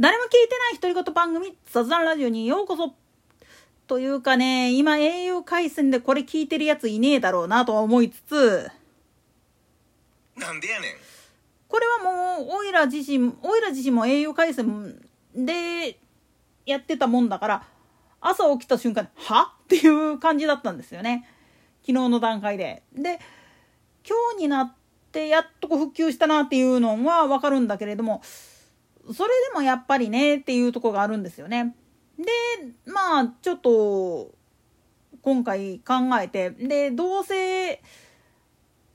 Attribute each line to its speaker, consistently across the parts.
Speaker 1: 誰も聞いてない独り言番組雑談ラジオにようこそというかね、今 au 回線でこれ聞いてるやついねえだろうなとは思いつつ、
Speaker 2: なんでやねん
Speaker 1: これはもう、おいら自身、おいら自身も au 回線でやってたもんだから、朝起きた瞬間、は？っていう感じだったんですよね。昨日の段階で。で、今日になってやっとこう復旧したなっていうのはわかるんだけれども、それでもやっぱりねっていうとこがあるんですよね。で、まあ、ちょっと、今回考えて、で、どうせ、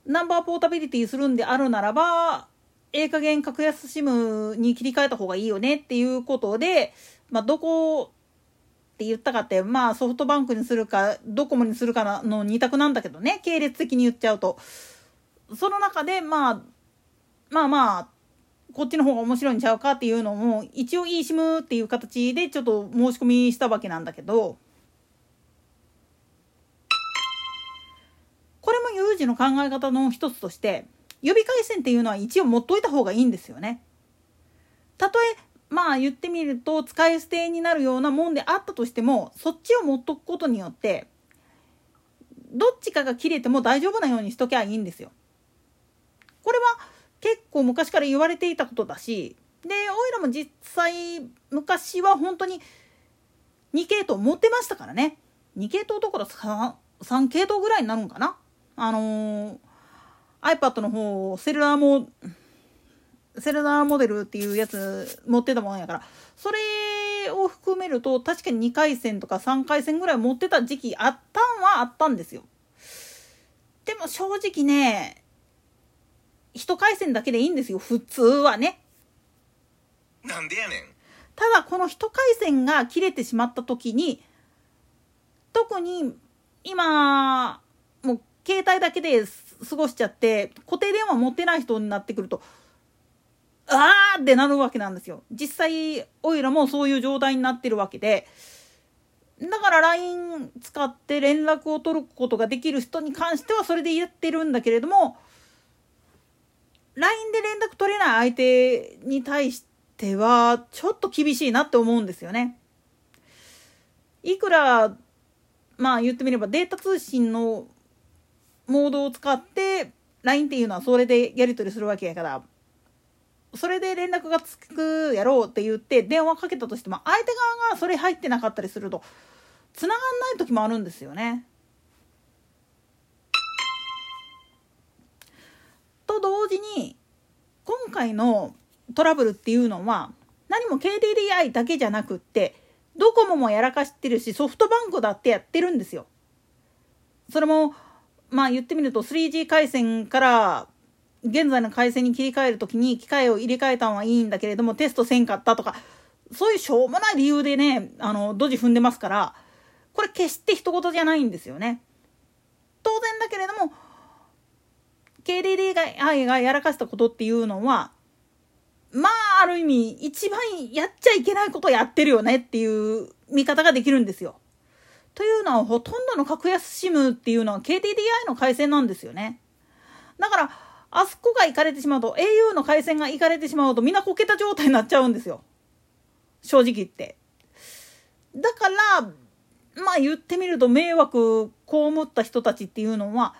Speaker 1: ナンバーポータビリティするんであるならば、ええ加減格安 SIM に切り替えた方がいいよねっていうことで、まあ、どこって言ったかって、まあ、ソフトバンクにするか、ドコモにするかの2択なんだけどね、系列的に言っちゃうと。その中で、まあ、まあまあ、こっちの方が面白いんちゃうかっていうのも、一応 eSIM っていう形でちょっと申し込みしたわけなんだけど、これも有事の考え方の一つとして、予備回線っていうのは一応持っといた方がいいんですよね。たとえ、まあ言ってみると使い捨てになるようなもんであったとしても、そっちを持っとくことによって、どっちかが切れても大丈夫なようにしときゃいいんですよ。これは結構昔から言われていたことだし、で、おいらも実際昔は本当に2系統持ってましたからね。2系統どころ 3, 3系統ぐらいになるんかな。あのー、iPad の方、セルラーも、セルラーモデルっていうやつ持ってたもんやから、それを含めると確かに2回戦とか3回戦ぐらい持ってた時期あったんはあったんですよ。でも正直ね、一回線だけでいいんですよ、普通はね。
Speaker 2: なんでやねん
Speaker 1: ただこの一回線が切れてしまった時に、特に今、もう携帯だけで過ごしちゃって、固定電話持ってない人になってくると、あーってなるわけなんですよ。実際、おいらもそういう状態になってるわけで、だから LINE 使って連絡を取ることができる人に関してはそれでやってるんだけれども、LINE で連絡取れない相手に対しては、ちょっと厳しいなって思うんですよね。いくら、まあ言ってみればデータ通信のモードを使って LINE っていうのはそれでやり取りするわけやから、それで連絡がつくやろうって言って電話かけたとしても相手側がそれ入ってなかったりすると繋がんない時もあるんですよね。時に今回のトラブルっていうのは何も KDDI だけじゃなくってドコモもやらかしてるしソフトバンクだってやってるんですよ。それもまあ言ってみると 3G 回線から現在の回線に切り替える時に機械を入れ替えたんはいいんだけれどもテストせんかったとかそういうしょうもない理由でねあのドジ踏んでますからこれ決して一言じゃないんですよね。当然だけれども KDDI がやらかしたことっていうのは、まあ、ある意味、一番やっちゃいけないことをやってるよねっていう見方ができるんですよ。というのは、ほとんどの格安 SIM っていうのは KDDI の回線なんですよね。だから、あそこが行かれてしまうと、au の回線が行かれてしまうと、みんなこけた状態になっちゃうんですよ。正直言って。だから、まあ言ってみると迷惑被った人たちっていうのは、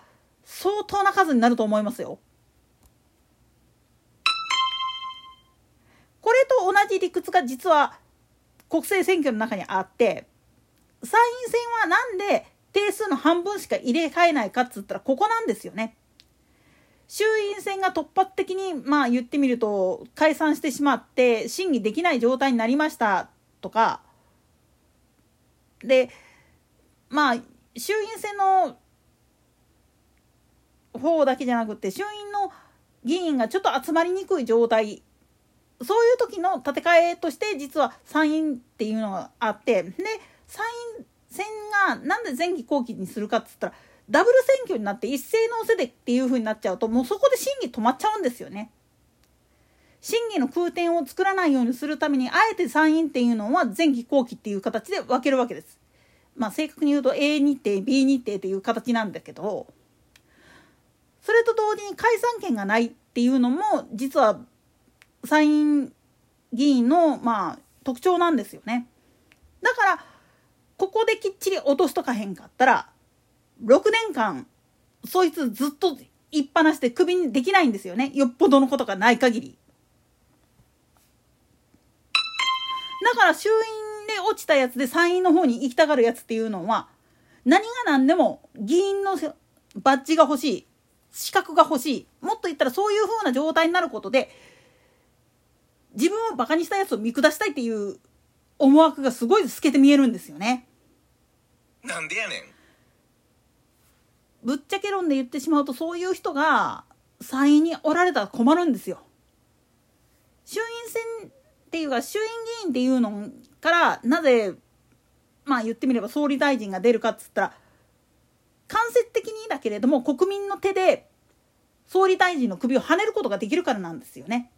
Speaker 1: 相当な数になると思いますよ。これと同じ理屈が実は国政選挙の中にあって参院選はなんで定数の半分しか入れ替えないかっつったらここなんですよね。衆院選が突発的にまあ言ってみると解散してしまって審議できない状態になりましたとかでまあ衆院選の方だけじゃなくて衆院の議員がちょっと集まりにくい状態そういう時の建て替えとして実は参院っていうのがあってで参院選がなんで前期後期にするかっつったらダブル選挙になって一斉のせでっていう風になっちゃうともうそこで審議止まっちゃうんですよね。審議の空転を作らないようにするためにあえて参院っていうのは前期後期っていう形で分けるわけです。まあ正確に言うと A 日程 B 日程っていう形なんだけどそれと同時に解散権がないっていうのも実は参院議員のまあ特徴なんですよね。だからここできっちり落としとかへんかったら6年間そいつずっといっぱなしでクビにできないんですよねよっぽどのことがない限り。だから衆院で落ちたやつで参院の方に行きたがるやつっていうのは何が何でも議員のバッジが欲しい資格が欲しいもっと言ったらそういう風な状態になることで自分をバカにしたやつを見下したいっていう思惑がすごい透けて見えるんですよね。
Speaker 2: なんでやねん
Speaker 1: ぶっちゃけ論で言ってしまうとそういう人が参院におられたら困るんですよ。衆院選っていうか衆院議員っていうのからなぜまあ言ってみれば総理大臣が出るかっつったら間接的にだけれども国民の手で総理大臣の首をはねることができるからなんですよね。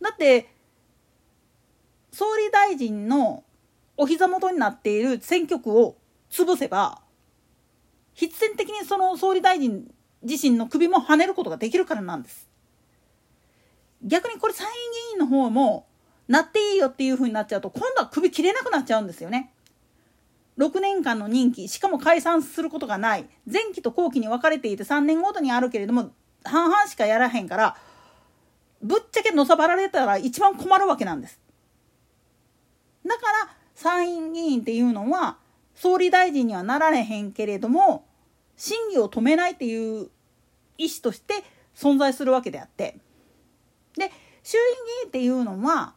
Speaker 1: だって総理大臣のお膝元になっている選挙区を潰せば必然的にその総理大臣自身の首もはねることができるからなんです。逆にこれ参院議員の方もなっていいよっていう風になっちゃうと今度は首切れなくなっちゃうんですよね。6年間の任期しかも解散することがない前期と後期に分かれていて3年ごとにあるけれども半々しかやらへんからぶっちゃけのさばられたら一番困るわけなんです。だから参院議員っていうのは総理大臣にはなられへんけれども審議を止めないっていう意思として存在するわけであってで衆院議員っていうのは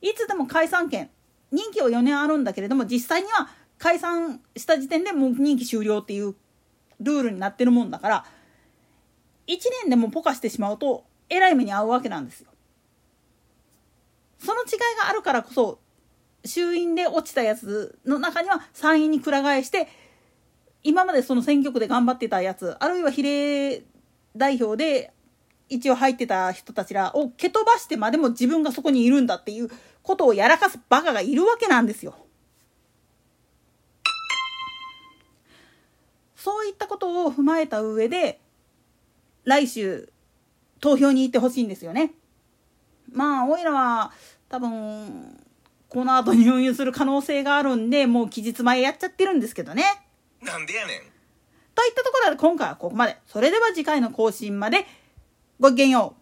Speaker 1: いつでも解散権任期は4年あるんだけれども実際には解散した時点でもう任期終了っていうルールになってるもんだから1年でもポカしてしまうとえらい目に遭うわけなんですよ。その違いがあるからこそ衆院で落ちたやつの中には参院にくら替えして今までその選挙区で頑張ってたやつあるいは比例代表で一応入ってた人たちらを蹴飛ばしてまでも自分がそこにいるんだっていうことをやらかすバカがいるわけなんですよ。そういったことを踏まえた上で来週投票に行ってほしいんですよね。まあおいらは多分この後入院する可能性があるんでもう期日前やっちゃってるんですけどね。
Speaker 2: なんでやねん
Speaker 1: といったところで今回はここまで。それでは次回の更新までごきげんよう。